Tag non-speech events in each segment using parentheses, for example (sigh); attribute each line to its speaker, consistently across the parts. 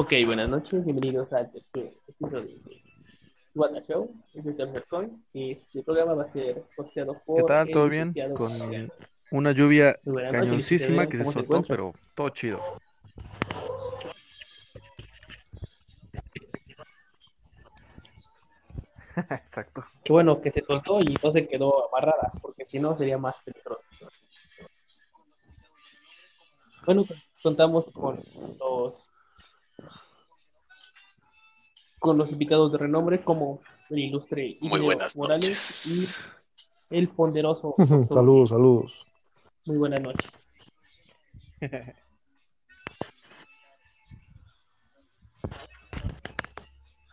Speaker 1: Ok, buenas noches, bienvenidos al tercer episodio de What a Show, el coin, y este programa va a ser posteado por...
Speaker 2: ¿Qué tal?
Speaker 1: el
Speaker 2: ¿Todo bien? Con una lluvia
Speaker 1: noches,
Speaker 2: cañoncísima que se
Speaker 1: ¿cómo se
Speaker 2: soltó, pero todo chido. (laughs) Exacto.
Speaker 1: Qué bueno que se soltó y no se quedó amarrada, porque si no sería más peligroso. Bueno, pues, contamos con los con los invitados de renombre como el ilustre
Speaker 3: buenas
Speaker 1: Morales
Speaker 3: noches.
Speaker 1: y el ponderoso
Speaker 4: Saludos, saludos.
Speaker 1: Muy buenas noches. (laughs)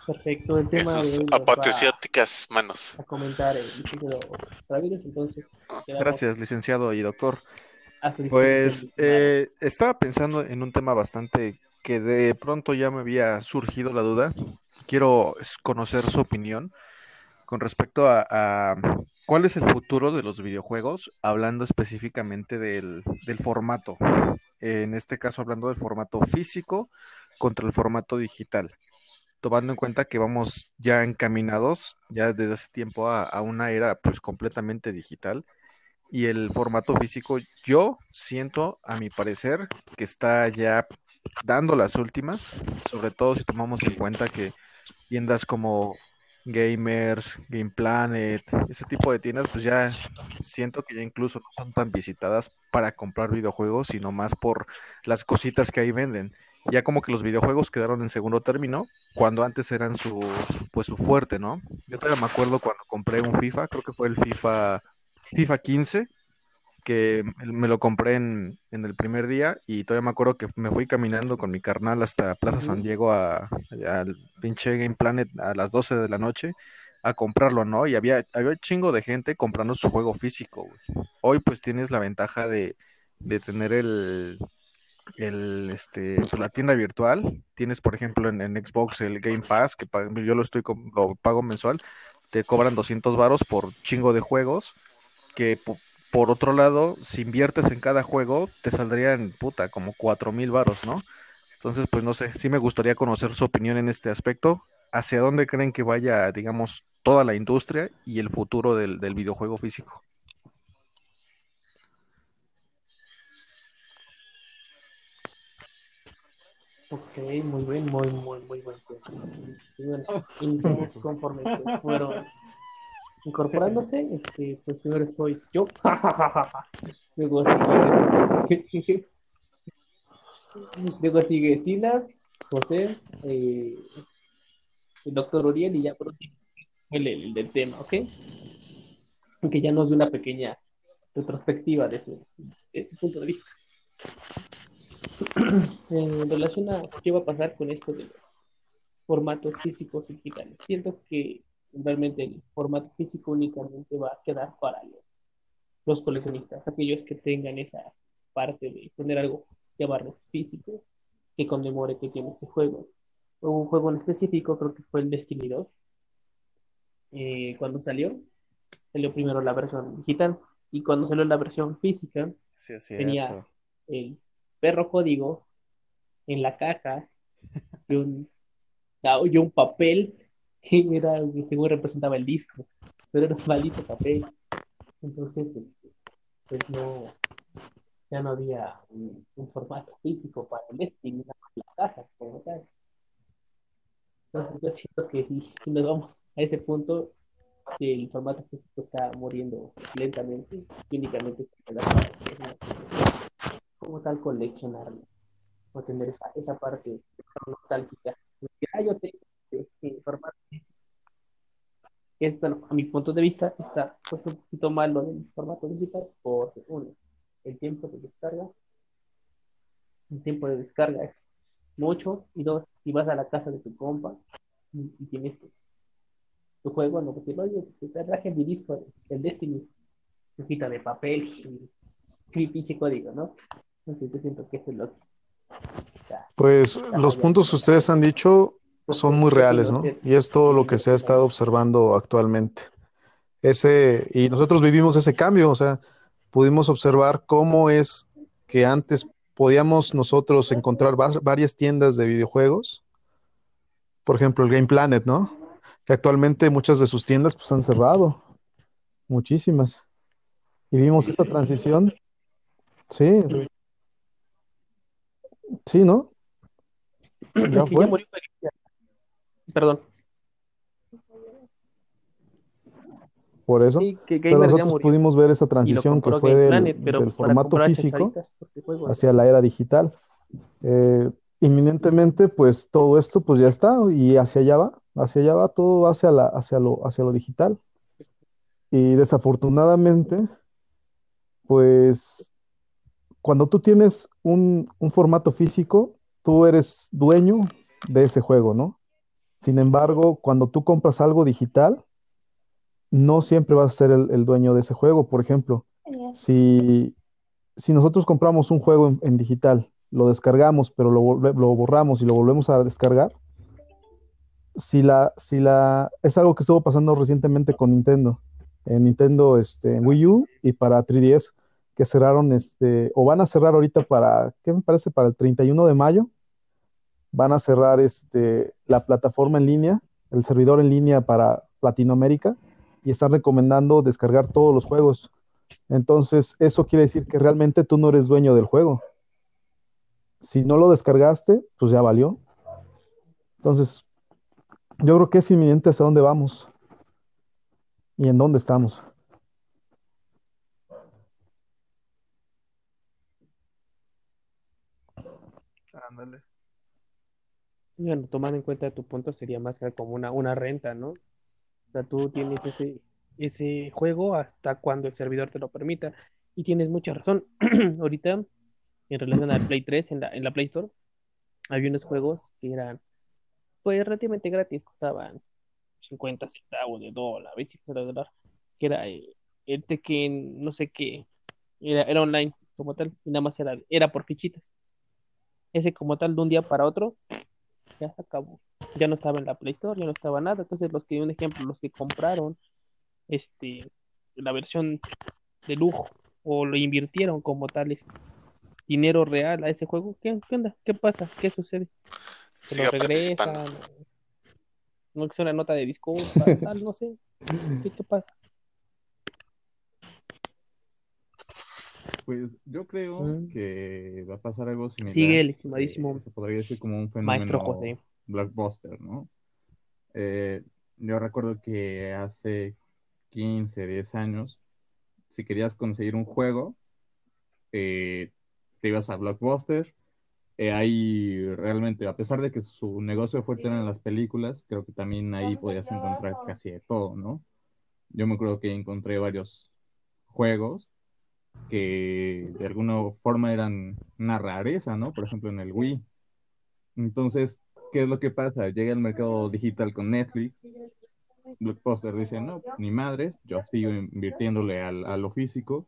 Speaker 1: Perfecto, el tema
Speaker 3: En
Speaker 1: de
Speaker 3: apatrióticas manos.
Speaker 1: a comentar el licenciado Ramírez, entonces quedamos
Speaker 2: Gracias, licenciado y doctor. Pues eh, estaba pensando en un tema bastante que de pronto ya me había surgido la duda. Quiero conocer su opinión con respecto a, a cuál es el futuro de los videojuegos, hablando específicamente del, del formato. En este caso, hablando del formato físico contra el formato digital. Tomando en cuenta que vamos ya encaminados, ya desde hace tiempo, a, a una era pues completamente digital y el formato físico, yo siento, a mi parecer, que está ya dando las últimas, sobre todo si tomamos en cuenta que tiendas como Gamers, Game Planet, ese tipo de tiendas, pues ya siento que ya incluso no son tan visitadas para comprar videojuegos, sino más por las cositas que ahí venden. Ya como que los videojuegos quedaron en segundo término, cuando antes eran su, pues su fuerte, ¿no? Yo todavía me acuerdo cuando compré un FIFA, creo que fue el FIFA FIFA 15, que me lo compré en, en el primer día y todavía me acuerdo que me fui caminando con mi carnal hasta Plaza San Diego a, al pinche Game Planet a las 12 de la noche a comprarlo, ¿no? Y había, había un chingo de gente comprando su juego físico, güey. Hoy pues tienes la ventaja de, de tener el, el, este, pues, la tienda virtual. Tienes, por ejemplo, en, en Xbox el Game Pass, que yo lo estoy, com- lo pago mensual, te cobran 200 varos por chingo de juegos que por otro lado, si inviertes en cada juego, te saldrían, puta, como cuatro mil varos, ¿no? Entonces, pues no sé, sí me gustaría conocer su opinión en este aspecto. ¿Hacia dónde creen que vaya, digamos, toda la industria y el futuro del, del videojuego físico?
Speaker 1: Ok, muy bien, muy, muy, muy buen tema. (laughs) Y bueno, iniciamos conforme (laughs) fueron incorporándose. (laughs) Este, pues primero estoy yo. (laughs) Luego sigue, (laughs) luego sigue Sina, José, eh, el doctor Uriel y ya por último el, el del tema, ¿ok? Que ya nos dé una pequeña retrospectiva de su, de su punto de vista. (clears throat) en relación a qué va a pasar con esto de los formatos físicos y digitales. Siento que realmente el formato físico únicamente va a quedar para los, los coleccionistas, aquellos que tengan esa parte de tener algo, llamarlo físico, que conmemore que tiene ese juego. Hubo un juego en específico, creo que fue el Destiny 2, eh, cuando salió, salió primero la versión digital y cuando salió la versión física,
Speaker 2: Sí,
Speaker 1: Tenía- el perro código en la caja y un, y un papel que era, según representaba el disco, pero era un maldito papel. Entonces, este, pues no, ya no había un, un formato físico para el Destiny, nada más la caja como tal. Entonces, yo siento que si, nos vamos a ese punto, el formato físico está muriendo lentamente, y únicamente como tal coleccionarlo o tener esa, esa parte nostálgica. Porque, ah, yo tengo Que es, bueno, a mi punto de vista, está pues, un poquito mal lo del formato digital por uno, el tiempo de descarga. El tiempo de descarga es mucho. Y dos, si vas a la casa de tu compa y, y tienes tu, tu juego, no pues oye, te traje mi disco del Destiny, hojita de papel y, y pinche código, ¿no? Entonces, yo siento que eso es lo que está-
Speaker 4: Pues los puntos que ustedes han dicho son muy reales, ¿no? Y es todo lo que se ha estado observando actualmente. Ese, y nosotros vivimos ese cambio, o sea, pudimos observar cómo es que antes podíamos nosotros encontrar varias tiendas de videojuegos, por ejemplo el Game Planet, ¿no? Que actualmente muchas de sus tiendas pues han cerrado, muchísimas. Y vimos esta transición, sí, sí, ¿no? (clears throat) Ya fue.
Speaker 1: Perdón.
Speaker 4: Por eso.
Speaker 1: Sí, que
Speaker 4: Pero nosotros
Speaker 1: murió.
Speaker 4: pudimos ver esa transición que fue
Speaker 1: Game
Speaker 4: del,
Speaker 1: Planet,
Speaker 4: formato físico hacia la era digital. Eh, inminentemente, pues todo esto pues ya está y hacia allá va, hacia allá va, todo va hacia la, hacia lo, hacia lo digital. Y desafortunadamente, pues cuando tú tienes un, un formato físico, tú eres dueño de ese juego, ¿no? Sin embargo, cuando tú compras algo digital, no siempre vas a ser el, el dueño de ese juego. Por ejemplo, si, si nosotros compramos un juego en, en digital, lo descargamos, pero lo, lo borramos y lo volvemos a descargar, si la, si la, es algo que estuvo pasando recientemente con Nintendo, en Nintendo, este, en Wii U y para 3DS, que cerraron, este, o van a cerrar ahorita para, ¿qué me parece? Para el 31 de mayo, van a cerrar, este, la plataforma en línea, el servidor en línea para Latinoamérica, y están recomendando descargar todos los juegos. Entonces, eso quiere decir que realmente tú no eres dueño del juego. Si no lo descargaste, pues ya valió. Entonces, yo creo que es inminente hasta dónde vamos y en dónde estamos.
Speaker 2: Ándale.
Speaker 1: Bueno, tomando en cuenta tu punto, sería más como una, una renta, ¿no? O sea, tú tienes ese, ese juego hasta cuando el servidor te lo permita. Y tienes mucha razón. (clears throat) Ahorita, en relación al Play 3, en la, en la Play Store, había unos juegos que eran, pues, relativamente gratis, costaban 50 centavos de dólar, 25 de dólar, que era eh, el Tekken, no sé qué, era, era online como tal, y nada más era, era por fichitas. Ese como tal, de un día para otro, ya se acabó. Ya no estaba en la Play Store, ya no estaba nada. Entonces, los que, un ejemplo, los que compraron este, la versión de lujo o lo invirtieron como tal este, dinero real a ese juego, ¿qué, qué onda? ¿Qué pasa? ¿Qué sucede? ¿Se
Speaker 3: Siga
Speaker 1: lo regresan? ¿No es una nota de disculpa? (laughs) Tal, no sé. ¿Qué, qué pasa?
Speaker 5: Pues yo creo
Speaker 1: Mm.
Speaker 5: que va a pasar algo similar.
Speaker 1: Sigue el estimadísimo
Speaker 5: eh, se podría decir como un
Speaker 1: maestro
Speaker 5: fenómeno
Speaker 1: José.
Speaker 5: blockbuster, ¿no? Eh, yo recuerdo que hace 15, 10 años, si querías conseguir un juego, eh, te ibas a Blockbuster. eh, ahí realmente, a pesar de que su negocio fuerte eran las películas, creo que también ahí podías encontrar casi de todo, ¿no? Yo me acuerdo que encontré varios juegos que de alguna forma eran una rareza, ¿no? Por ejemplo, en el Wii. Entonces, ¿qué es lo que pasa? Llega el mercado digital con Netflix. Blockbuster dice, no, ni madres, yo sigo invirtiéndole al- a lo físico.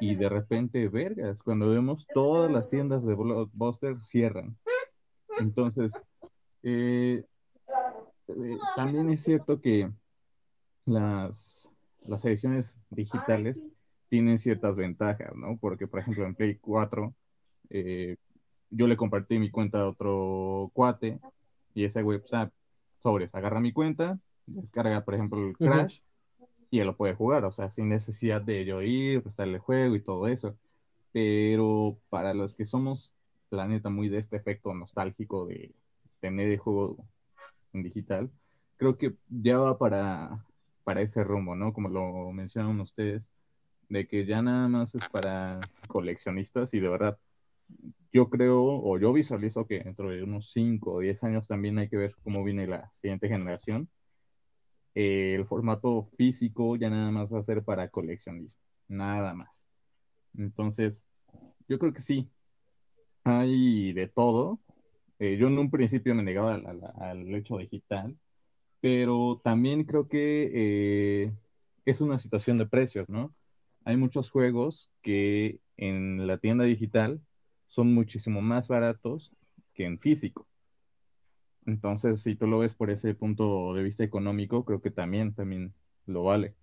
Speaker 5: Y de repente, vergas, cuando vemos todas las tiendas de Blockbuster cierran. Entonces, eh, eh, también es cierto que las, las ediciones digitales tienen ciertas ventajas, ¿no? Porque, por ejemplo, en Play 4, eh, yo le compartí mi cuenta a otro cuate y ese güey, pues, ah, sobres, agarra mi cuenta, descarga, por ejemplo, el Crash y él lo puede jugar, o sea, sin necesidad de yo ir, prestarle el juego y todo eso. Pero para los que somos, la neta, muy de este efecto nostálgico de tener el juego en digital, creo que ya va para, para ese rumbo, ¿no? Como lo mencionaron ustedes, de que ya nada más es para coleccionistas y de verdad, yo creo o yo visualizo que dentro de unos 5 o 10 años también hay que ver cómo viene la siguiente generación. Eh, el formato físico ya nada más va a ser para coleccionismo, nada más. Entonces, yo creo que sí, hay de todo. Eh, yo en un principio me negaba al, al- al hecho digital, pero también creo que eh, es una situación de precios, ¿no? hay muchos juegos que en la tienda digital son muchísimo más baratos que en físico. Entonces, si tú lo ves por ese punto de vista económico, creo que también, también lo vale.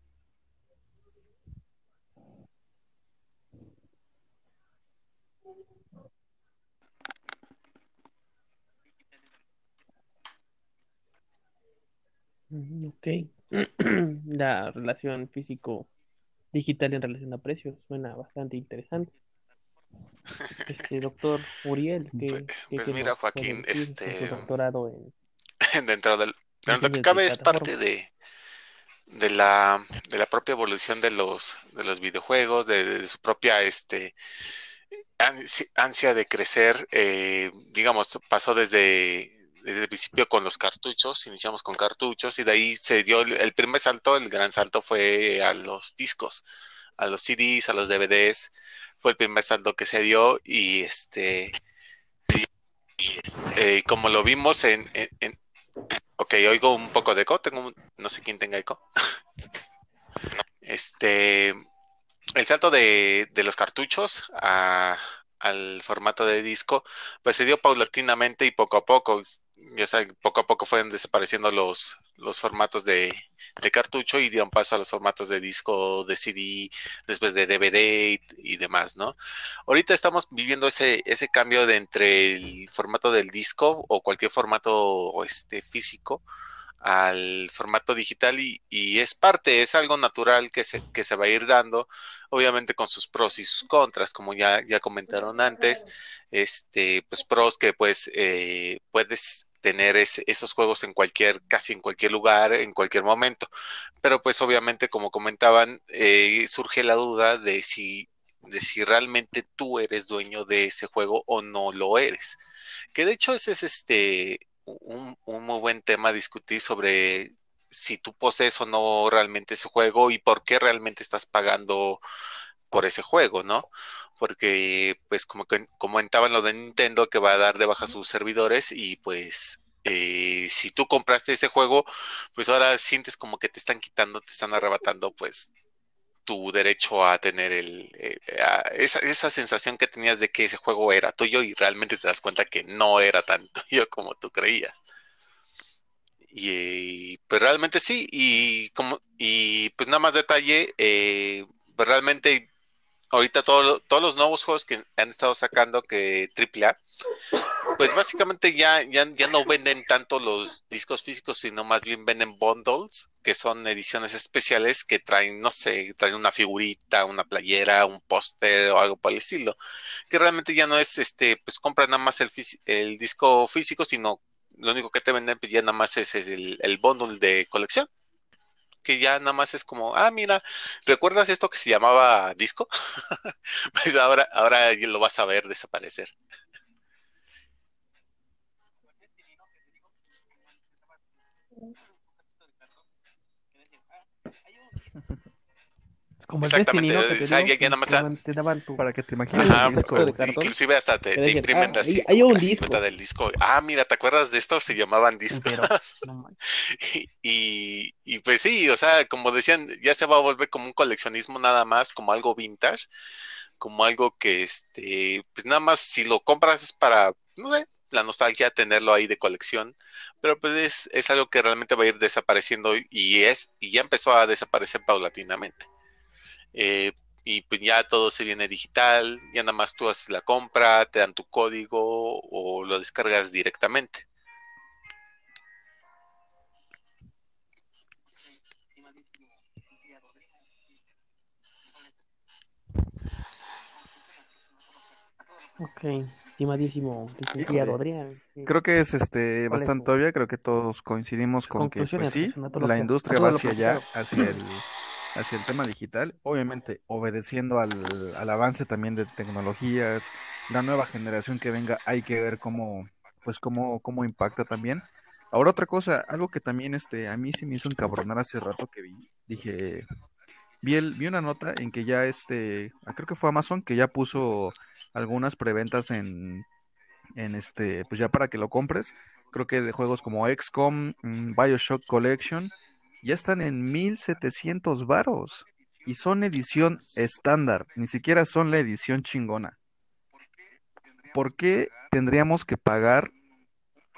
Speaker 1: Mm, ok. (clears throat) La relación físico físico-digital en relación a precios suena bastante interesante. Este (laughs) doctor Uriel, ¿qué,
Speaker 3: Pues,
Speaker 1: qué-
Speaker 3: pues
Speaker 1: qué
Speaker 3: mira, Joaquín, este,
Speaker 1: doctorado en (laughs)
Speaker 3: dentro del, dentro lo que cabe es parte de, de la, de la propia evolución de los, de los videojuegos, de, de su propia este, ansi- ansia de crecer. eh, digamos, pasó desde, desde el principio con los cartuchos, iniciamos con cartuchos y de ahí se dio el, primer salto, el gran salto fue a los discos, a los CDs, a los DVDs. Fue el primer salto que se dio y este, eh, como lo vimos en, en, en- Ok, oigo un poco de eco, tengo un- no sé quién tenga eco. (laughs) Este, el salto de, de los cartuchos a- al formato de disco, pues se dio paulatinamente y poco a poco. Ya saben, poco a poco fueron desapareciendo los, los formatos de, de cartucho y dieron paso a los formatos de disco, de CD, después de DVD y, y demás, ¿no? Ahorita estamos viviendo ese, ese cambio de entre el formato del disco o cualquier formato este, físico al formato digital y, es parte, es algo natural que se, que se va a ir dando, obviamente con sus pros y sus contras, como ya, ya comentaron antes, este, pues pros que pues eh, puedes tener esos juegos en cualquier, casi en cualquier lugar, en cualquier momento, pero pues obviamente como comentaban, eh, surge la duda de si, de si realmente tú eres dueño de ese juego o no lo eres. Que de hecho ese es este un, muy buen tema discutir sobre si tú posees o no realmente ese juego y por qué realmente estás pagando por ese juego, ¿no? Porque, pues, como que comentaban lo de Nintendo, que va a dar de baja sus servidores y, pues, eh, si tú compraste ese juego, pues ahora sientes como que te están quitando, te están arrebatando, pues, tu derecho a tener el, eh, a esa, esa sensación que tenías de que ese juego era tuyo y realmente te das cuenta que no era tan (laughs) tuyo como tú creías. Y pues realmente sí, y como, y pues nada más detalle, eh, pues realmente ahorita todo- todos los nuevos juegos que han estado sacando que AAA, pues básicamente ya, ya, ya no venden tanto los discos físicos, sino más bien venden bundles, que son ediciones especiales que traen, no sé, traen una figurita, una playera, un póster o algo por el estilo, que realmente ya no es, este, pues compra nada más el, el disco físico, sino lo único que te venden pues ya nada más es, el, el bundle de colección, que ya nada más es como, ah, mira, ¿recuerdas esto que se llamaba disco? (laughs) Pues ahora, ahora lo vas a ver desaparecer. (laughs)
Speaker 1: como el
Speaker 3: Exactamente.
Speaker 1: Que te daban- tu...
Speaker 2: Para que te imagines
Speaker 3: Ajá,
Speaker 2: el disco.
Speaker 1: de
Speaker 2: güey.
Speaker 1: cartón.
Speaker 3: inclusive hasta te, te
Speaker 1: decían,
Speaker 3: imprimen
Speaker 1: ah,
Speaker 3: así
Speaker 1: hay un disco.
Speaker 3: del disco. Ah, mira, ¿te acuerdas de esto? Se llamaban discos.
Speaker 1: Pero, no (laughs)
Speaker 3: y, y pues sí, o sea, como decían, ya se va a volver como un coleccionismo nada más, como algo vintage, como algo que, este, pues nada más si lo compras es para, no sé, la nostalgia, tenerlo ahí de colección, pero pues es, algo que realmente va a ir desapareciendo y es, y ya empezó a desaparecer paulatinamente. Eh, y pues ya todo se viene digital, ya nada más tú haces la compra, te dan tu código o lo descargas directamente.
Speaker 1: Ok, estimadísimo licenciado. Adrián. ¿qué-
Speaker 2: Creo que es este
Speaker 1: ¿Cuál es
Speaker 2: bastante obvia, creo que todos coincidimos con que pues sí, la industria va hacia allá, hacia el, hacia el tema digital, obviamente obedeciendo al, al avance también de tecnologías, la nueva generación que venga, hay que ver cómo, pues cómo, cómo impacta también. Ahora otra cosa, algo que también este, a mí se me hizo encabronar hace rato que vi, dije, vi, una nota en que ya este, ah, creo que fue Amazon, que ya puso algunas preventas en, en este, pues ya para que lo compres. Creo que de juegos como XCOM, mm, BioShock Collection, ya están en 1700 varos. Y son edición estándar, ni siquiera son la edición chingona. ¿Por qué tendríamos que pagar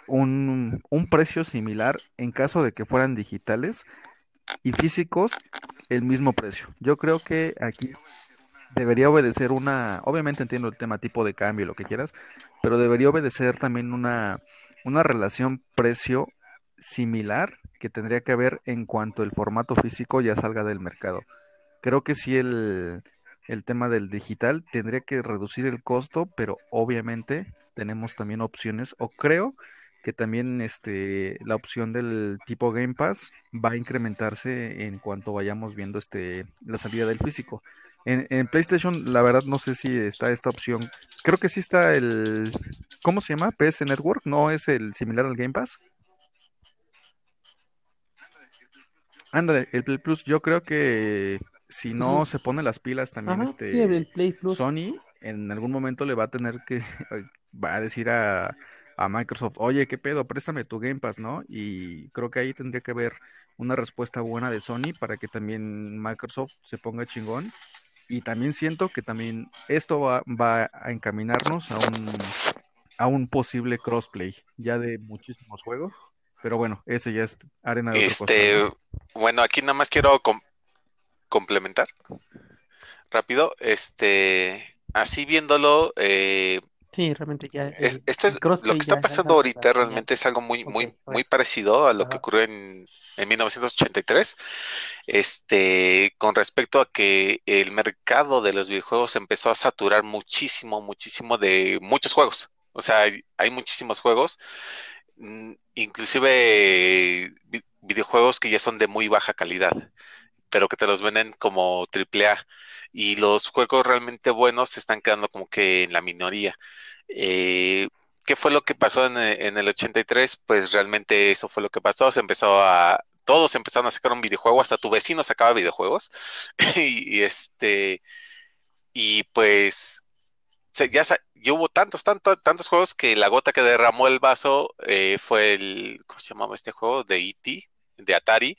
Speaker 2: un precio similar en caso de que fueran digitales y físicos el mismo precio? Yo creo que aquí debería obedecer una, obviamente entiendo el tema tipo de cambio, lo que quieras, pero debería obedecer también una, una relación precio similar que tendría que haber en cuanto el formato físico ya salga del mercado. Creo que sí el, el tema del digital tendría que reducir el costo, pero obviamente tenemos también opciones, o creo que también este, la opción del tipo Game Pass va a incrementarse en cuanto vayamos viendo este, la salida del físico. En, en, PlayStation, la verdad, no sé si está esta opción. Creo que sí está el. ¿Cómo se llama? PS Network. ¿No es el similar al Game Pass? Ándale, el Play Plus. Yo creo que si no se pone las pilas también,
Speaker 1: Ajá,
Speaker 2: este
Speaker 1: sí, el Play Plus.
Speaker 2: Sony en algún momento le va a tener que. (laughs) Va a decir a, a Microsoft, oye, ¿qué pedo? Préstame tu Game Pass, ¿no? Y creo que ahí tendría que haber una respuesta buena de Sony para que también Microsoft se ponga chingón y también siento que también esto va, va, a encaminarnos a un, a un posible crossplay ya de muchísimos juegos. Pero bueno, ese ya es arena de
Speaker 3: Este, bueno, aquí nada más quiero com- complementar rápido. Este, así viéndolo, eh,
Speaker 1: Sí, realmente ya.
Speaker 3: es- esto es lo que está pasando ahorita realmente es algo muy, muy, muy
Speaker 1: bueno.
Speaker 3: parecido a lo que ocurrió en, en 1983. Este, con respecto a que el mercado de los videojuegos empezó a saturar muchísimo, muchísimo de muchos juegos. O sea, hay, hay muchísimos juegos, mm, inclusive eh, vi- videojuegos que ya son de muy baja calidad, pero que te los venden como triple A. Y los juegos realmente buenos se están quedando como que en la minoría. Eh, ¿qué fue lo que pasó en, e- en el 83? Pues realmente eso fue lo que pasó. Se empezó a, todos empezaron a sacar un videojuego, hasta tu vecino sacaba videojuegos. (laughs) Y, este, y pues se- ya, sa- hubo tantos, tantos, tantos juegos que la gota que derramó el vaso eh, fue el, ¿cómo se llamaba este juego? De E.T., de Atari.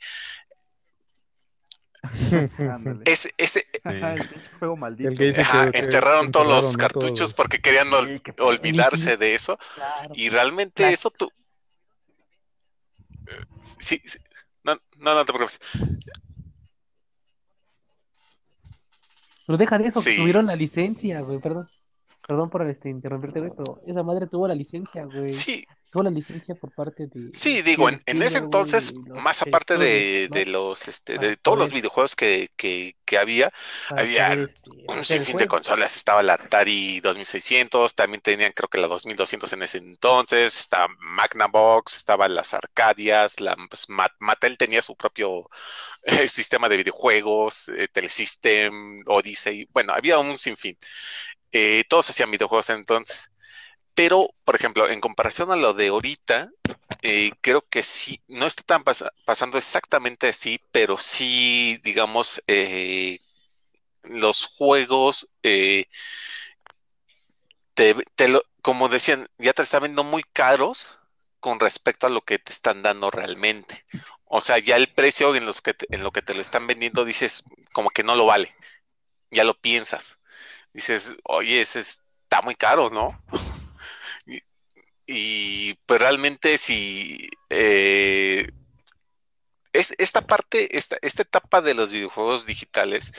Speaker 3: (laughs) Ese, ese, (laughs)
Speaker 2: El juego maldito.
Speaker 4: El que dice
Speaker 3: ajá,
Speaker 4: que- que
Speaker 3: enterraron todos los cartuchos
Speaker 4: Todos.
Speaker 3: porque querían ol-
Speaker 2: Sí,
Speaker 3: olvidarse de eso.
Speaker 1: Claro.
Speaker 3: Y realmente
Speaker 1: Claro.
Speaker 3: eso tú... Eh, Sí, sí. No, no, no te preocupes.
Speaker 1: Pero deja de eso, que
Speaker 3: Sí.
Speaker 1: tuvieron la licencia, güey, perdón. Perdón por este, interrumpirte, güey, pero esa madre tuvo la licencia, güey.
Speaker 3: Sí,
Speaker 1: Tuvo la licencia por parte de...
Speaker 3: Sí, digo, en, en ese entonces, más aparte de, de los, este, de todos los videojuegos que, que, que había, había
Speaker 1: este,
Speaker 3: un sinfín de consolas. Estaba la Atari 2600, también tenían creo que la 2200 en ese entonces, estaba Magnavox, estaban las Arcadias, la, pues, Ma- Mattel tenía su propio eh, (laughs) sistema de videojuegos, eh, Telesystem, Odyssey, bueno, había un sinfín. Eh, todos hacían videojuegos entonces. Pero, por ejemplo, en comparación a lo de ahorita, eh, creo que sí, no está tan pas- pasando exactamente así, pero sí, digamos, eh, los juegos, eh, te, lo- como decían, ya te están viendo muy caros con respecto a lo que te están dando realmente. O sea, ya el precio en los que en lo que te lo están vendiendo, dices, como que no lo vale. Ya lo piensas. Dices, oye, ese está muy caro, ¿no? Y, pues realmente si eh, es, esta parte, esta, esta etapa de los videojuegos digitales,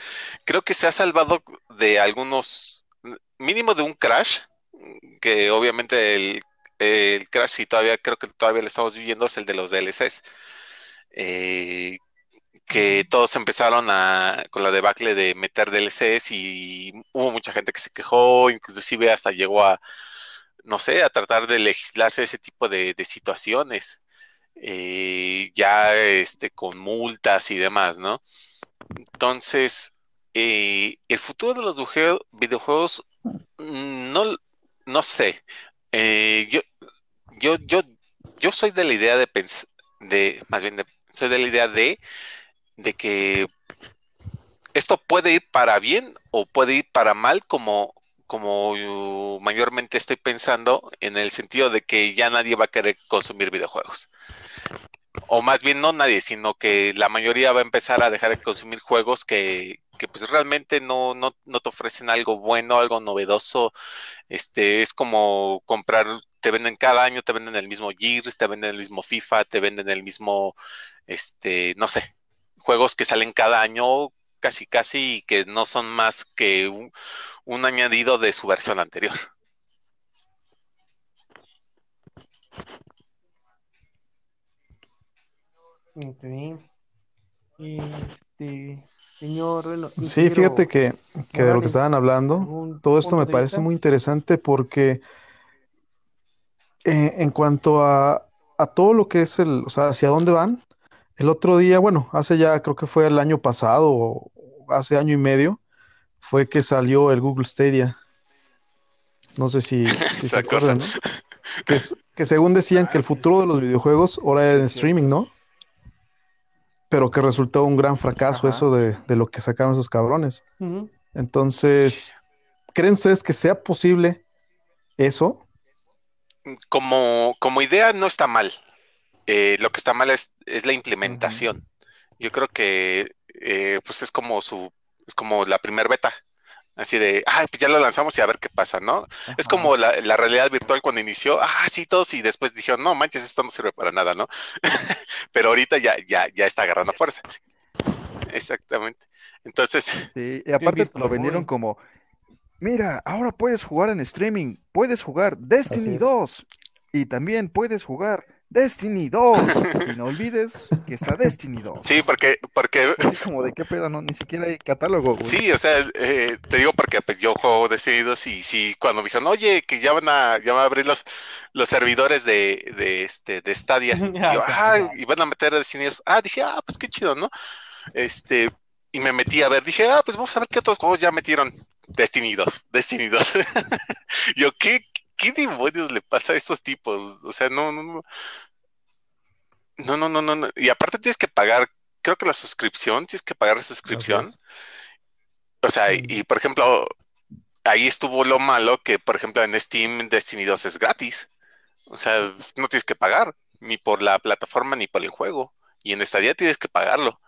Speaker 3: creo que se ha salvado de algunos, mínimo de un crash, que obviamente el, el crash y todavía creo que todavía lo estamos viviendo es el de los DLCs. Eh, que todos empezaron a, con la debacle de meter DLCs y hubo mucha gente que se quejó, inclusive hasta llegó a, no sé, a tratar de legislarse ese tipo de, de situaciones, eh, ya este, con multas y demás, ¿no? Entonces, eh, el futuro de los videojue- videojuegos, mm, no, no sé. Eh, yo, yo, yo, yo soy de la idea de pensar, de, más bien, de, soy de la idea de, de que esto puede ir para bien o puede ir para mal, como, como yo mayormente estoy pensando, en el sentido de que ya nadie va a querer consumir videojuegos. O más bien no nadie, sino que la mayoría va a empezar a dejar de consumir juegos que, que pues realmente no, no, no te ofrecen algo bueno, algo novedoso. Este, es como comprar, te venden cada año, te venden el mismo Gears, te venden el mismo FIFA, te venden el mismo, este, no sé, juegos que salen cada año casi casi y que no son más que un, un añadido de su versión anterior.
Speaker 1: Este, señor, bueno,
Speaker 4: Sí, fíjate que, que de lo que estaban hablando,
Speaker 1: ¿algún
Speaker 4: todo esto me parece muy interesante porque eh, en cuanto a, a todo lo que es el, o sea, hacia dónde van, el otro día, bueno, hace ya, creo que fue el año pasado o hace año y medio, fue que salió el Google Stadia. No sé si, (laughs) si se acuerdan, ¿no? Que, según decían que el futuro de los videojuegos ahora era en streaming, ¿no? Pero que resultó un gran fracaso
Speaker 2: Ajá.
Speaker 4: eso de, de lo que sacaron esos cabrones. Entonces, ¿creen ustedes que sea posible eso?
Speaker 3: Como, como idea no está mal. Eh, lo que está mal es, es la implementación. Yo creo que eh, pues es como su, es como la primer beta. Así de, ah, pues ya lo lanzamos y a ver qué pasa, ¿no? Es como la, la realidad virtual cuando inició, ah, sí, todos, y después dijeron, no manches, esto no sirve para nada, ¿no? (laughs) Pero ahorita ya, ya, ya está agarrando fuerza. Exactamente. Entonces,
Speaker 2: Sí, y aparte lo vendieron como, mira, ahora puedes jugar en streaming, puedes jugar Destiny
Speaker 4: es.
Speaker 2: 2 y también puedes jugar Destiny 2 y no olvides que está Destiny 2.
Speaker 3: sí, porque, porque
Speaker 2: Así como de qué pedo, no, ni siquiera hay catálogo, güey.
Speaker 3: Sí, o sea, eh, te digo porque pues, yo juego Decididos y sí, cuando me dijeron, oye, que ya van a, ya van a abrir los, los servidores de, de este, de Stadia, (laughs) y yo, ah, y van a meter Decididos, ah, dije, ah, pues qué chido, ¿no? Este, y me metí a ver, dije, ah, pues vamos a ver qué otros juegos ya metieron Destiny 2, Destiny 2. (laughs) Yo, ¿qué, qué demonios le pasa a estos tipos? O sea, no, no, no. No, no, no, no, no. Y aparte tienes que pagar, creo que la suscripción, tienes que pagar la suscripción. O sea, y, y, por ejemplo, ahí estuvo lo malo que, por ejemplo, en Steam Destiny 2 es gratis. O sea, no tienes que pagar, ni por la plataforma ni por el juego. Y en Stadia tienes que pagarlo.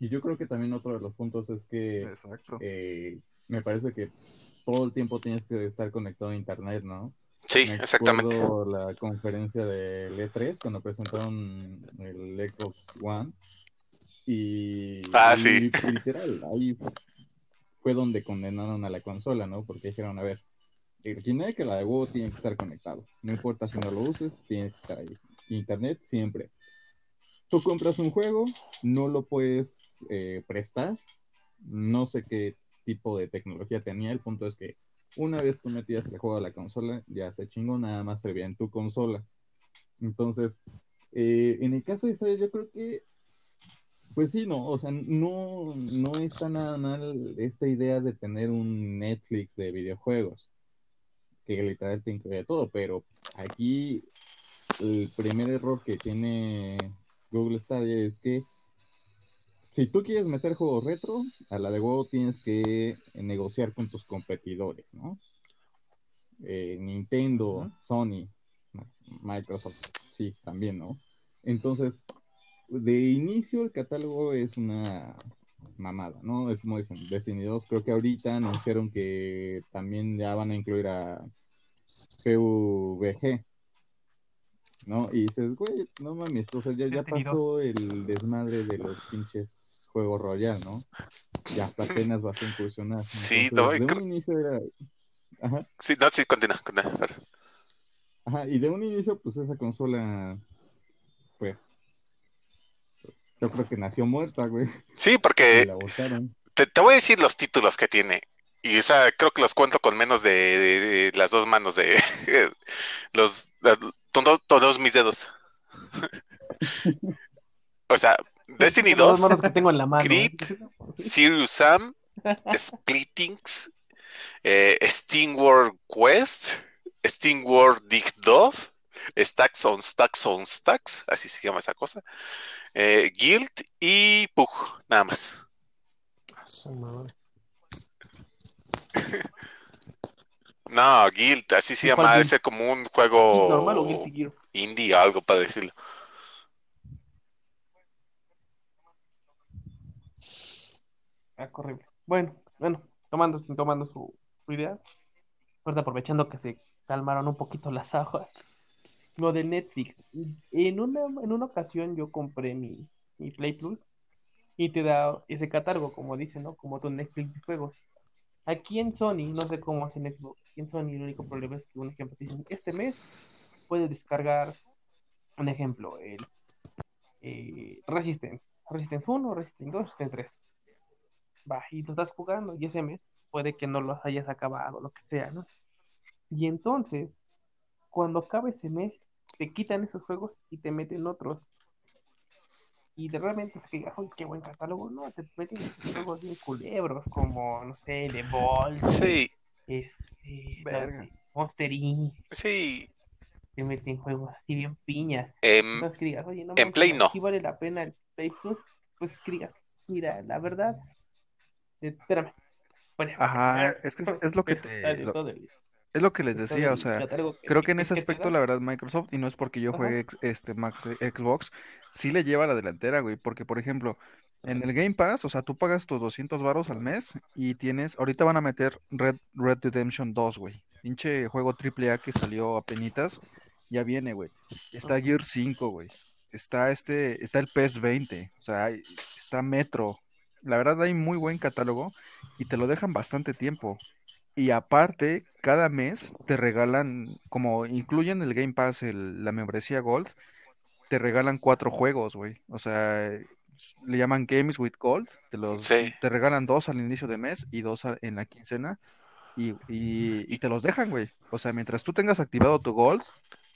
Speaker 5: Y yo creo que también otro de los puntos es que
Speaker 2: Exacto.
Speaker 5: eh, me parece que todo el tiempo tienes que estar conectado a internet, ¿no?
Speaker 3: Sí,
Speaker 5: Me
Speaker 3: exactamente.
Speaker 5: la conferencia del E3 cuando presentaron el Xbox One y,
Speaker 3: Ah,
Speaker 5: y
Speaker 3: sí.
Speaker 5: literal, ahí fue donde condenaron a la consola, ¿no? Porque dijeron, a ver, el Kinect, la de huevo tiene que estar conectado. No importa si no lo uses, tiene que estar ahí. Internet siempre. Tú compras un juego, no lo puedes eh, prestar. No sé qué tipo de tecnología tenía. El punto es que una vez tú metías el juego a la consola, ya se chingó, nada más servía en tu consola. Entonces, eh, en el caso de esta, yo creo que, pues sí, no, o sea, no, no está nada mal esta idea de tener un Netflix de videojuegos, que literal te incluye todo, pero aquí el primer error que tiene Google Stadia es que si tú quieres meter juegos retro, a la de huevo tienes que negociar con tus competidores, ¿no? Eh, Nintendo. Sony, Microsoft, sí, también, ¿no? Entonces, de inicio el catálogo es una mamada, ¿no? Es como dicen, Destiny 2, creo que ahorita anunciaron que también ya van a incluir a PUBG, ¿no? Y dices, güey, no mames, o sea, ya, ya pasó el desmadre de los pinches juegos Royal, ¿no? Ya hasta apenas vas a incursionar.
Speaker 3: Sí,
Speaker 5: Entonces,
Speaker 3: no,
Speaker 5: de un inicio era... Ajá,
Speaker 3: Sí, no, sí, continúa, continúa.
Speaker 5: ajá, y de un inicio, pues esa consola, pues, yo creo que nació muerta, güey.
Speaker 3: Sí, porque
Speaker 5: la
Speaker 3: te, te voy a decir los títulos que tiene. Y o sea, creo que los cuento con menos de, de- de las dos manos de (laughs) los, las- todos, todos mis dedos. (laughs) O sea, Destiny
Speaker 1: Los dos
Speaker 3: 2,
Speaker 1: manos que tengo en la mano.
Speaker 3: Grit, Serious Sam, Splittings, eh, Steam World Quest, Steam World Dig 2, Stacks on Stacks on Stacks, así se llama esa cosa, eh, Guild y Pug, nada más.
Speaker 6: A su madre. (laughs)
Speaker 3: No, Guild, así se
Speaker 1: ¿Y cuál
Speaker 3: llama, ese como un juego
Speaker 1: ¿Normal o Guilty Gear?
Speaker 3: indie, algo para decirlo.
Speaker 1: Ah. Bueno, bueno, tomando, tomando su, su idea, ahorita aprovechando que se calmaron un poquito las aguas, lo de Netflix. En una, en una ocasión yo compré mi, mi Play Plus y te da ese catálogo, como dice, ¿no? Como tu Netflix de juegos. Aquí en Sony, no sé cómo hacen Xbox, aquí en Sony el único problema es que un ejemplo te dicen, este mes puedes descargar un ejemplo, el eh, Resistance, Resistance 1, Resistance 2, Resistance 3. Va, y lo estás jugando y ese mes puede que no los hayas acabado, lo que sea, ¿no? Y entonces, cuando acabe ese mes, te quitan esos juegos y te meten otros. Y de realmente es que, ¡ay, qué buen catálogo! No, te meten juegos bien culebros, como, no sé, The Ball,
Speaker 3: Sí,
Speaker 1: este,
Speaker 2: Verga.
Speaker 1: Monster Inc.
Speaker 3: sí.
Speaker 1: Te meten juegos así bien piñas.
Speaker 3: Em,
Speaker 1: Entonces que digas, oye, no
Speaker 3: en Play no.
Speaker 1: vale la pena el Play Plus. Pues es que digas, mira, la verdad, espérame. Bueno,
Speaker 2: Ajá, es que es, es lo que te, lo- es lo que les decía, o sea, creo que en ese aspecto, la verdad, Microsoft, y no es porque yo juegue ex- este Max, Xbox, sí le lleva la delantera, güey, porque, por ejemplo, en el Game Pass, o sea, tú pagas tus 200 varos al mes y tienes, ahorita van a meter Red, Red Redemption 2, güey, pinche juego AAA que salió a penitas, ya viene, güey, está Gear 5, güey, está este, está el PES 20, o sea, hay- está Metro, la verdad hay muy buen catálogo y te lo dejan bastante tiempo. Y aparte, cada mes te regalan, como incluyen el Game Pass, el- la membresía Gold, te regalan cuatro juegos, güey. O sea, le llaman Games with Gold. Te los,
Speaker 3: Sí.
Speaker 2: te regalan dos al inicio de mes y dos a- en la quincena. Y, y, y te los dejan, güey. O sea, mientras tú tengas activado tu Gold,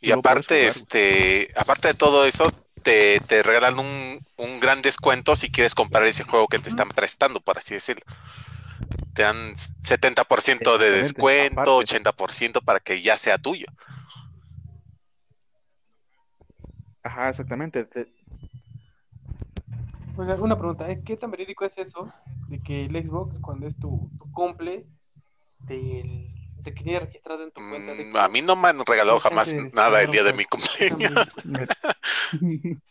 Speaker 3: Y aparte, este, aparte de todo eso, te, te regalan un, un gran descuento si quieres comprar ese juego que te están prestando, por así decirlo. Te dan 70% de descuento,
Speaker 2: aparte.
Speaker 3: 80% para que ya sea tuyo.
Speaker 2: Ajá, exactamente. te-
Speaker 1: Oiga, una pregunta, ¿eh? ¿qué tan verídico es eso de que el Xbox, cuando es tu, tu cumple, te, te quede registrado en tu cuenta de
Speaker 3: Mm, a mí no me han regalado jamás
Speaker 1: de
Speaker 3: nada el día de mi cumpleaños.
Speaker 2: No, (laughs)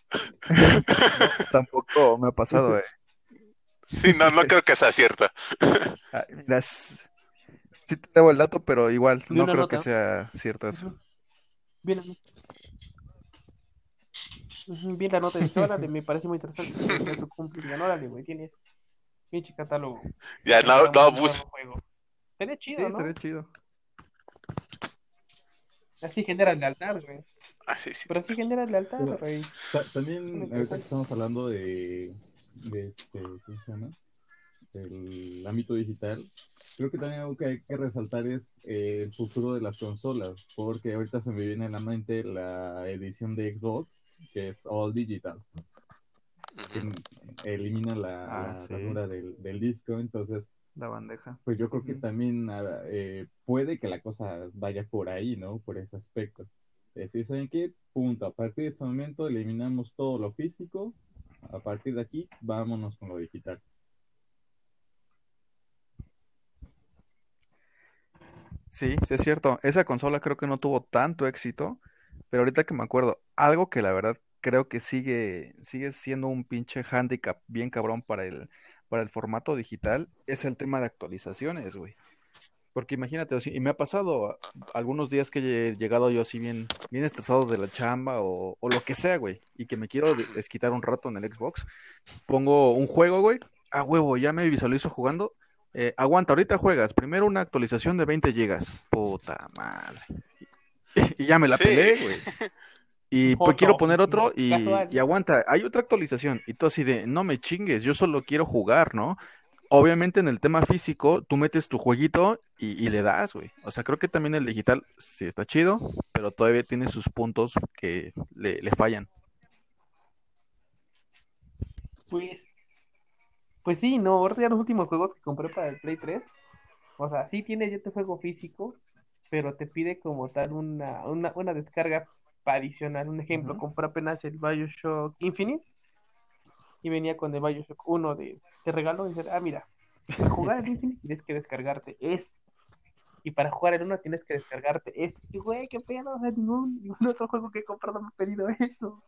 Speaker 2: (laughs) tampoco me ha pasado, eh.
Speaker 3: Sí, no, no creo que sea cierto.
Speaker 2: Ah, mira, s- sí te debo el dato, pero igual
Speaker 1: De
Speaker 2: no creo que sea cierto eso.
Speaker 1: Bien, Bien la nota, dije, órale, me parece muy interesante tu cumple, digan, órale, güey, tienes pinche catálogo.
Speaker 3: Ya, no,
Speaker 1: Para
Speaker 3: no
Speaker 1: Estaría
Speaker 2: Sí,
Speaker 1: chido, ¿no?
Speaker 2: estaría chido.
Speaker 1: Así genera lealtad, güey.
Speaker 3: Ah, sí, sí.
Speaker 1: Pero así genera lealtad,
Speaker 5: Pero-
Speaker 1: güey.
Speaker 5: Ta- También, ahorita que estamos hablando de, de este, ¿cómo se llama? El ámbito digital, creo que también algo que hay que resaltar es eh, el futuro de las consolas, porque ahorita se me viene a la mente la edición de Xbox, que es All Digital, que elimina la,
Speaker 2: Ah,
Speaker 5: la
Speaker 2: sí.
Speaker 5: ranura del, del disco, entonces
Speaker 2: La bandeja.
Speaker 5: pues yo creo que también eh, puede que la cosa vaya por ahí, ¿no? Por ese aspecto. Es decir, ¿saben qué? Punto. A partir de este momento eliminamos todo lo físico. A partir de aquí, vámonos con lo digital.
Speaker 2: Sí, sí es cierto. Esa consola creo que no tuvo tanto éxito, pero ahorita que me acuerdo, algo que la verdad creo que sigue, sigue siendo un pinche handicap bien cabrón para el, para el formato digital es el tema de actualizaciones, güey. Porque imagínate, y me ha pasado algunos días que he llegado yo así bien, bien estresado de la chamba o, o lo que sea, güey, y que me quiero de- desquitar un rato en el Xbox, pongo un juego, güey, a huevo, ya me visualizo jugando, eh, aguanta, ahorita juegas, primero una actualización de 20 gigas, puta madre, y, (laughs) y ya me la
Speaker 3: Sí.
Speaker 2: pelé, güey. (laughs) Y pues quiero poner otro y, y aguanta, hay otra actualización. Y tú así de, no me chingues, yo solo quiero jugar, ¿no? Obviamente en el tema físico, tú metes tu jueguito y, y le das, güey. O sea, creo que también el digital sí está chido, pero todavía tiene sus puntos que le, le fallan.
Speaker 1: Pues, pues sí, no, ahorita ya los últimos juegos que compré para el Play 3, o sea, sí tiene ya este juego físico, pero te pide como tal una, una, una descarga adicional. Un ejemplo,
Speaker 2: Ujú.
Speaker 1: compré apenas el Bioshock Infinite y venía con el Bioshock 1 de, te regalo y dice, ah, mira, para (laughs) jugar el Infinite tienes que descargarte esto. Y para jugar el 1 tienes que descargarte esto. Y güey, qué pedo, o sea, ningún, ningún otro juego que he comprado me ha pedido eso.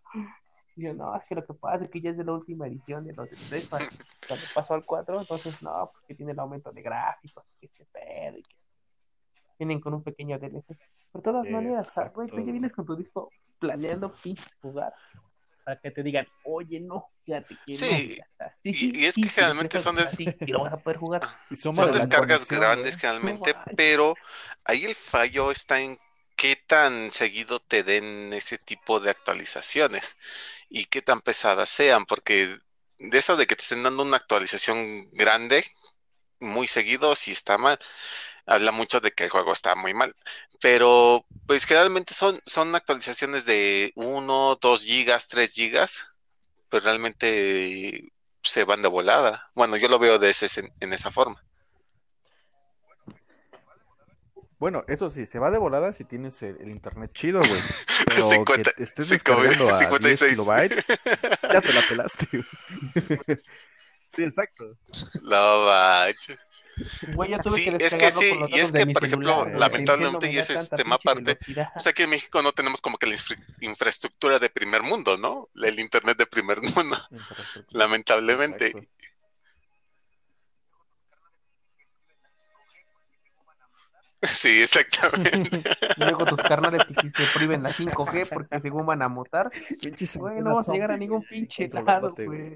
Speaker 1: Y yo, no, es que lo que pasa es que ya es de la última edición de los de 3 cuando, (laughs) cuando pasó al 4, entonces no, porque tiene el aumento de gráficos, que se pedo y que vienen con un pequeño DLC. De todas maneras, güey, tú ya vienes con tu disco planeando pinches jugar para que te digan, oye, no, fíjate que
Speaker 3: Sí,
Speaker 1: no.
Speaker 3: y-
Speaker 1: Sí,
Speaker 3: y es que
Speaker 1: sí,
Speaker 3: generalmente son des-
Speaker 1: lo vas a poder jugar.
Speaker 2: Y son
Speaker 3: Son descargas grandes
Speaker 2: güey.
Speaker 3: generalmente,
Speaker 1: No
Speaker 3: pero ahí el fallo está en qué tan seguido te den ese tipo de actualizaciones y qué tan pesadas sean, porque de eso de que te estén dando una actualización grande muy seguido, si está mal, habla mucho de que el juego está muy mal. Pero pues generalmente son, son actualizaciones de 1, 2 gigas, 3 gigas, pues realmente se van de volada. Bueno, yo lo veo de ese, en esa forma.
Speaker 2: Bueno, eso sí, se va de volada si tienes el, internet chido, güey. (laughs) Pero 50, que estés descargando (laughs) a 56. kilobytes, ya te la pelaste, güey. (laughs) sí, exacto.
Speaker 3: No manches. Güey, yo tuve sí, que es que sí, y es que, por ejemplo, celular, lamentablemente, y ese es tema aparte, o sea, aquí en México no tenemos como que la infra infraestructura de primer mundo, ¿no? El internet de primer (laughs) mundo, lamentablemente. Exacto. (laughs) Sí, exactamente. (laughs)
Speaker 1: Luego tus carnales te prohíben la 5G porque según van a mutar. Güey, no vamos a llegar a ningún pinche lado, güey.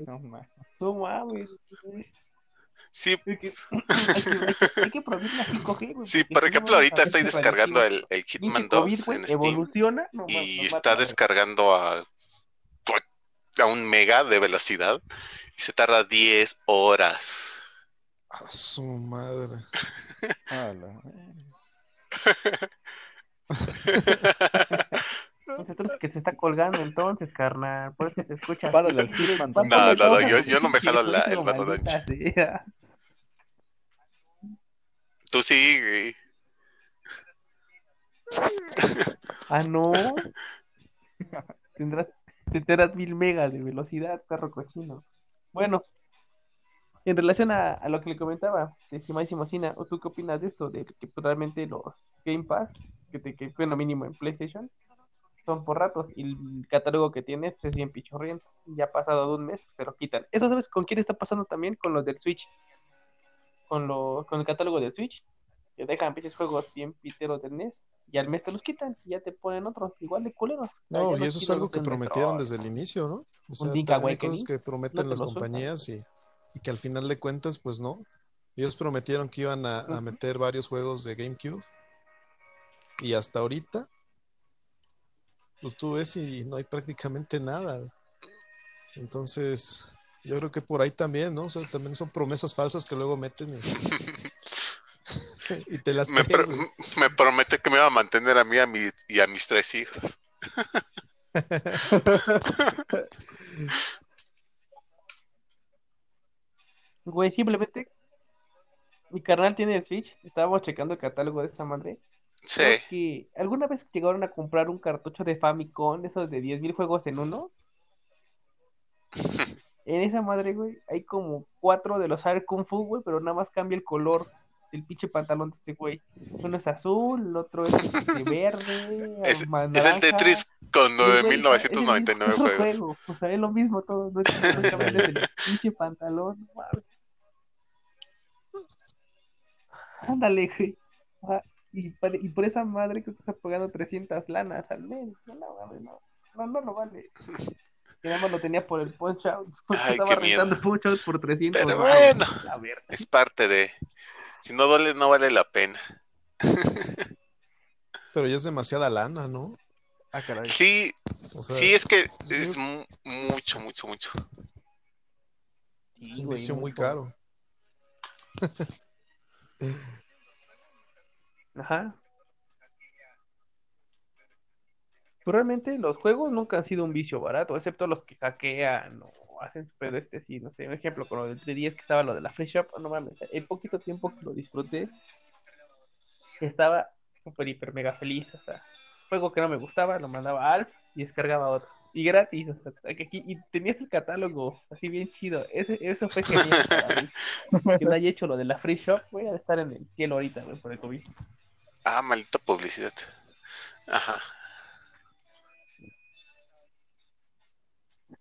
Speaker 1: No mames.
Speaker 3: Sí. (clears throat)
Speaker 1: Hay que, hay que, prohibir la 5G, güey.
Speaker 3: Sí, por ejemplo, ahorita estoy descargando el, el Hitman 2 en Steam.
Speaker 1: Evoluciona,
Speaker 3: no, y está descargando a, a un mega de velocidad y se tarda 10 horas.
Speaker 4: A su madre. (laughs)
Speaker 1: que se está colgando entonces, carnal. Por eso se escucha.
Speaker 3: No, no, no, yo, yo no me jalo la, el mano de. (laughs) Tú sí,
Speaker 1: Ah, no. Tendrás, tendrás mil megas de velocidad, perro cochino. Bueno, en relación a, lo que le comentaba, estimadísimo Sina, ¿tú qué opinas de esto? De que realmente los Game Pass, que te que lo mínimo en PlayStation, son por ratos y el catálogo que tienes es bien pichorriento. Ya ha pasado de un mes, pero quitan. ¿Eso sabes con quién está pasando también? Con los del Switch. Con, lo, con el catálogo del Switch, que dejan pinches juegos bien piteros del NES y al mes te los quitan y ya te ponen otros igual de culeros.
Speaker 4: No, y eso es algo que prometieron desde el inicio, ¿no? O sea, hay cosas que prometen las compañías y y que al final de cuentas, pues no. Ellos prometieron que iban a, meter varios juegos de GameCube y hasta ahorita, pues tú ves y no hay prácticamente nada. Entonces, yo creo que por ahí también, ¿no? O sea, también son promesas falsas que luego meten y, (laughs) (laughs) y te las
Speaker 3: me, (laughs) me, promete que me va a mantener a mí a mi, y a mis tres hijos.
Speaker 1: Güey, simplemente mi carnal tiene el Switch, estábamos checando el catálogo de esa madre.
Speaker 3: Sí.
Speaker 1: Alguna vez llegaron a comprar un cartucho de Famicom, esos de 10.000 juegos en uno. (laughs) en esa madre, güey, hay como cuatro de los Air Kung Fu, güey, pero nada más cambia el color del pinche pantalón de este güey. Uno es azul, el otro es este (laughs) verde.
Speaker 3: es, es, el Tetris con 9.999 juegos. Juego.
Speaker 1: O sea, es lo mismo todo, no es (laughs) el pinche pantalón, Ándale, güey. y, y, por esa madre que estás pagando 300 lanas al mes. No, no, no, no, no, no vale. Que nada más lo tenía por el punch out. (laughs) estaba rentando punch out por 300
Speaker 3: Pero bueno, es parte de. Si no duele, no vale la pena. (laughs)
Speaker 4: Pero ya es demasiada lana, ¿no?
Speaker 3: Ah, caray. Sí, sí, es que es mucho, mucho, mucho.
Speaker 4: es un muy caro. (laughs)
Speaker 1: Ajá. Pues realmente los juegos nunca han sido un vicio barato, excepto los que hackean o hacen super este, sí, no sé, un ejemplo con lo del 3DS que estaba lo de la Free Shop, no mames, el poquito tiempo que lo disfruté, estaba súper, hiper, mega feliz, sea, juego que no me gustaba, lo mandaba a y descargaba otro y gratis, o sea, y tenías el catálogo así bien chido. Ese, eso fue genial para mí. Que no haya hecho lo de la free shop, voy a estar en el cielo ahorita, güey, por el COVID.
Speaker 3: Ah, maldita publicidad. Ajá.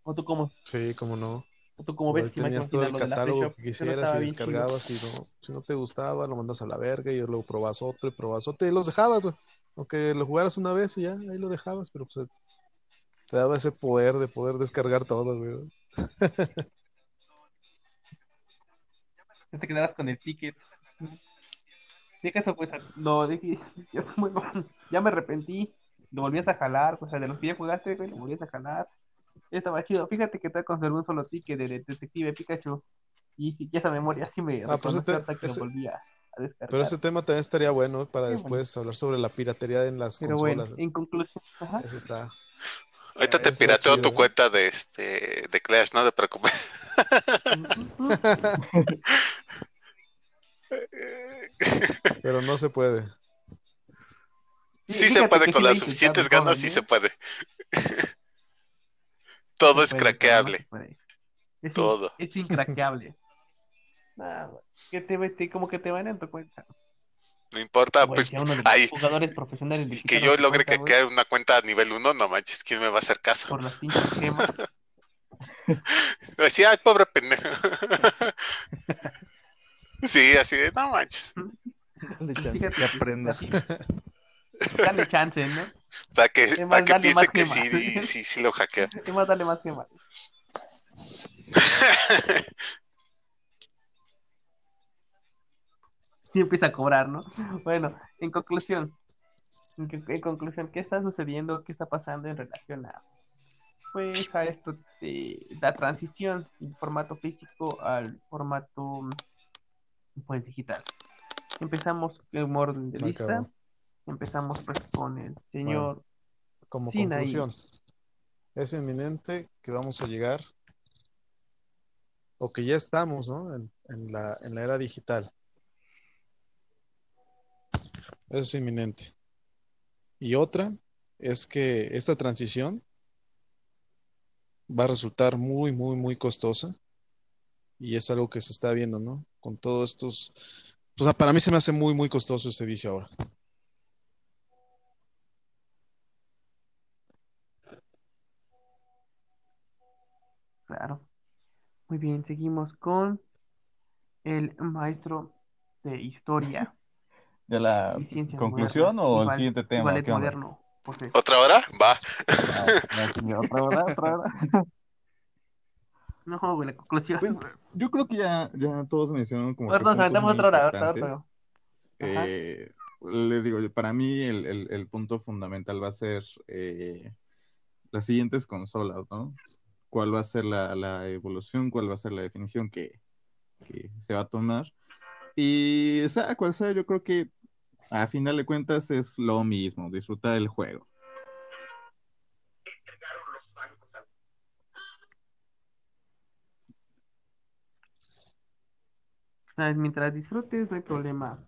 Speaker 1: ¿O tú cómo?
Speaker 4: Sí, cómo no.
Speaker 1: ¿O tú cómo ves?
Speaker 4: Que tenías todo el catálogo que quisieras y descargabas y no, si no te gustaba lo mandas a la verga y luego probas otro y probas otro y los dejabas, güey. Aunque lo jugaras una vez y ya, ahí lo dejabas, pero pues te daba ese poder de poder descargar todo, güey.
Speaker 1: te quedabas con el ticket. Que eso, pues, no, dije, (laughs) ya me arrepentí, lo volvías a jalar, o sea, de los que ya jugaste, güey, lo volvías a jalar. Estaba chido. Fíjate que te conservó un solo ticket de Detective Pikachu. Y, esa memoria sí me
Speaker 6: ah, pues que lo volvía a descargar. Pero ese tema también estaría bueno para después hablar sobre la piratería en las Pero consolas.
Speaker 1: Bueno, en conclusión.
Speaker 6: Eso está.
Speaker 3: Ahorita te pirateo tu cuenta de este de Clash, no te preocupes. (laughs)
Speaker 6: Pero no se puede.
Speaker 3: Sí, se puede, con las suficientes ganas, sí se puede. Todo es craqueable. Todo.
Speaker 1: Es incraqueable. (laughs) Nada, que te, como que te van en tu cuenta.
Speaker 3: No importa, pues hay
Speaker 1: jugadores profesionales
Speaker 3: y que yo logre que quede una cuenta a nivel 1, no manches, ¿quién me va a hacer caso?
Speaker 1: Por las pinches gemas.
Speaker 3: Decía, (laughs) ay, pobre pendejo. (laughs) sí, así de, no manches.
Speaker 2: Dale chance que aprenda.
Speaker 1: Dale chance, ¿no? (laughs)
Speaker 3: Para que, para que piense que sí, sí, sí lo hackea.
Speaker 1: ¿Qué más dale más gemas? Y empieza a cobrar, ¿no? Bueno, en conclusión, en, conclusión, ¿qué está sucediendo? ¿Qué está pasando en relación a, pues, a esto de la transición del formato físico al formato, pues, digital? Empezamos el orden de lista. Empezamos, pues, con el señor.
Speaker 6: como conclusión, es inminente que vamos a llegar o que ya estamos, ¿no? En, en, la, en la era digital. Eso es inminente. Y otra es que esta transición va a resultar muy, muy, muy costosa. Y es algo que se está viendo, ¿no? Con todos estos... Pues para mí se me hace muy, muy costoso este vicio ahora.
Speaker 1: Claro. Muy bien, seguimos con el maestro de historia.
Speaker 5: ¿De la conclusión o el siguiente tema?
Speaker 1: moderno,
Speaker 3: ¿Otra hora? Va.
Speaker 5: Ah, ¿Otra hora? ¿Otra hora? (laughs)
Speaker 1: No, güey, la conclusión.
Speaker 5: Pues, yo creo que ya, ya todos mencionaron como.
Speaker 1: Perdón, aventamos otra hora, otra hora.
Speaker 5: Eh, les digo, para mí el, el, el punto fundamental va a ser eh, las siguientes consolas, ¿no? ¿Cuál va a ser la, la evolución? ¿Cuál va a ser la definición que, que se va a tomar? Y sea cual sea, yo creo que a final de cuentas es lo mismo, disfrutar el juego.
Speaker 1: Mientras disfrutes, no hay problema.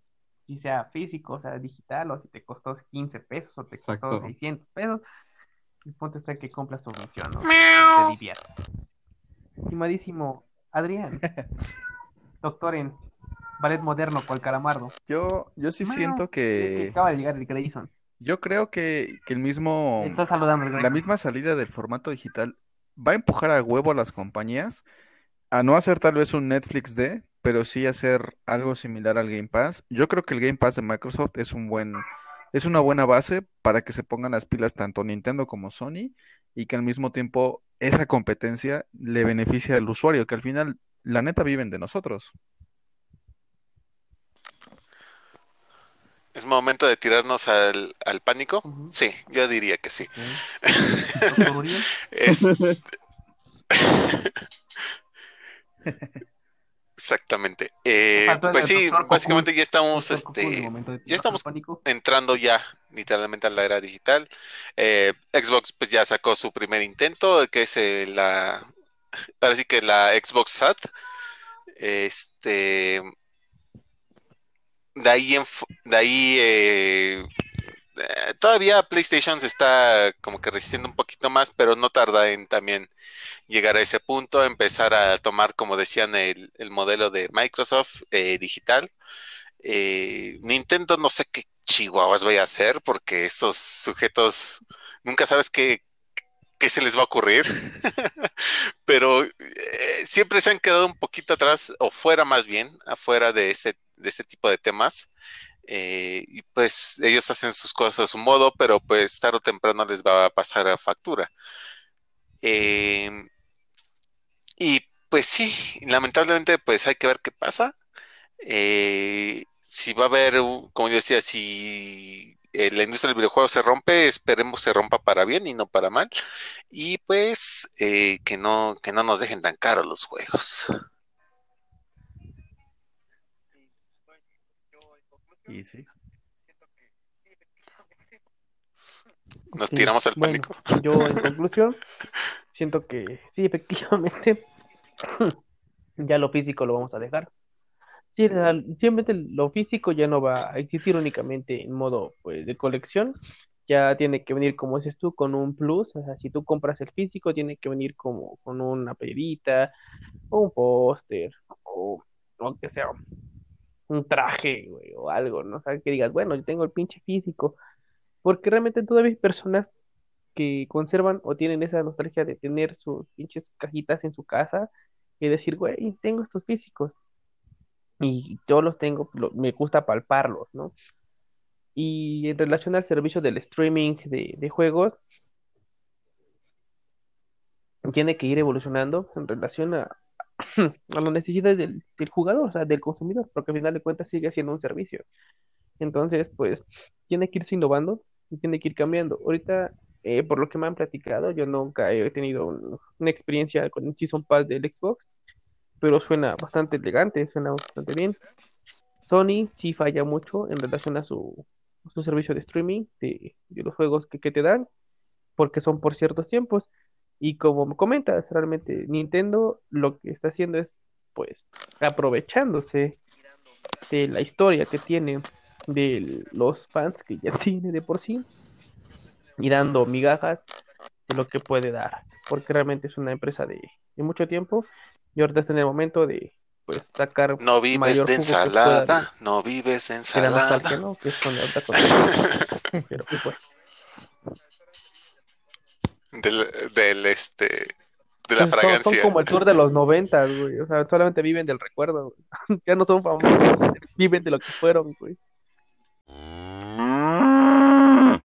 Speaker 1: Si sea físico, o sea digital, o si te costó 15 pesos o te costó 600 pesos. El punto está que cumplas tu función, ¿no? Te diviertas. Estimadísimo Adrián, (laughs) doctor en ballet moderno cual calamardo.
Speaker 2: Yo, yo sí siento que...
Speaker 1: Acaba de llegar el Grayson.
Speaker 2: Yo creo que, que el mismo...
Speaker 1: Está saludando el
Speaker 2: La misma salida del formato digital va a empujar a huevo a las compañías a no hacer tal vez un Netflix de, pero sí hacer algo similar al Game Pass. Yo creo que el Game Pass de Microsoft es un buen, es una buena base para que se pongan las pilas tanto Nintendo como Sony y que al mismo tiempo esa competencia le beneficie al usuario, que al final la neta viven de nosotros.
Speaker 3: ¿Es momento de tirarnos al, pánico? Sí, yo diría que sí. (laughs) (laughs) Exactamente. Eh, pues sí, básicamente ya estamos, este, ya estamos entrando ya literalmente a la era digital. Eh, Xbox pues ya sacó su primer intento, que es eh, la, parece que la Xbox SAT. Este, de ahí, de ahí eh, eh, todavía PlayStation se está como que resistiendo un poquito más, pero no tarda en también llegar a ese punto, empezar a tomar, como decían, el, modelo de Microsoft eh, digital. Nintendo no sé qué chihuahuas voy a hacer porque estos sujetos nunca sabes qué, qué se les va a ocurrir, (laughs) pero siempre se han quedado un poquito atrás o fuera más bien, afuera de ese de este tipo de temas. Eh, y pues ellos hacen sus cosas a su modo, pero pues tarde o temprano les va a pasar a factura. Em, y pues sí, lamentablemente pues hay que ver qué pasa. Eh, si va a haber, como yo decía, si eh, la industria del videojuego se rompe, esperemos se rompa para bien y no para mal. Y pues eh, que no, que no nos dejen tan caros los juegos.
Speaker 2: Y sí.
Speaker 3: Nos tiramos al pánico.
Speaker 1: yo, en (laughs) conclusión, siento que sí, efectivamente, (laughs) ya lo físico lo vamos a dejar. Simplemente lo físico ya no va a existir únicamente en modo pues, de colección, ya tiene que venir, como dices tú, con un plus. O sea, si tú compras el físico, tiene que venir como con una playerita, o un póster, o, o que sea un traje, o algo, ¿no? O que digas, bueno, yo tengo el pinche físico, porque realmente todavía hay personas que conservan o tienen esa nostalgia de tener sus pinches cajitas en su casa y decir, güey, tengo estos físicos. Y yo los tengo, me gusta palparlos, ¿no? Y en relación al servicio del streaming de, juegos, tiene que ir evolucionando en relación a, (clears throat) a las necesidades del, del, jugador, o sea, del consumidor, porque al final de cuentas sigue siendo un servicio. Entonces, pues, tiene que irse innovando y tiene que ir cambiando. Ahorita, eh, por lo que me han platicado, yo nunca he tenido una experiencia con el Season Pass del Xbox, pero suena bastante elegante, suena bastante bien. Sony sí falla mucho en relación a su, su servicio de streaming de, de los juegos que, que, te dan, porque son por ciertos tiempos. Y como me comentas, realmente Nintendo lo que está haciendo es, pues, aprovechándose de la historia que tiene de los fans que ya (laughs) tiene de por sí y dando migajas de lo que puede dar, porque realmente es una empresa de, mucho tiempo y ahorita en el momento de pues sacar
Speaker 3: no vives de ensalada, no vives de ensalada.
Speaker 1: Que es (laughs) Pero pues,
Speaker 3: Del, del este de la fragancia.
Speaker 1: Son, como el tour de los noventas, güey. O sea, solamente viven del recuerdo, (laughs) Ya no son famosos, viven de lo que fueron, güey.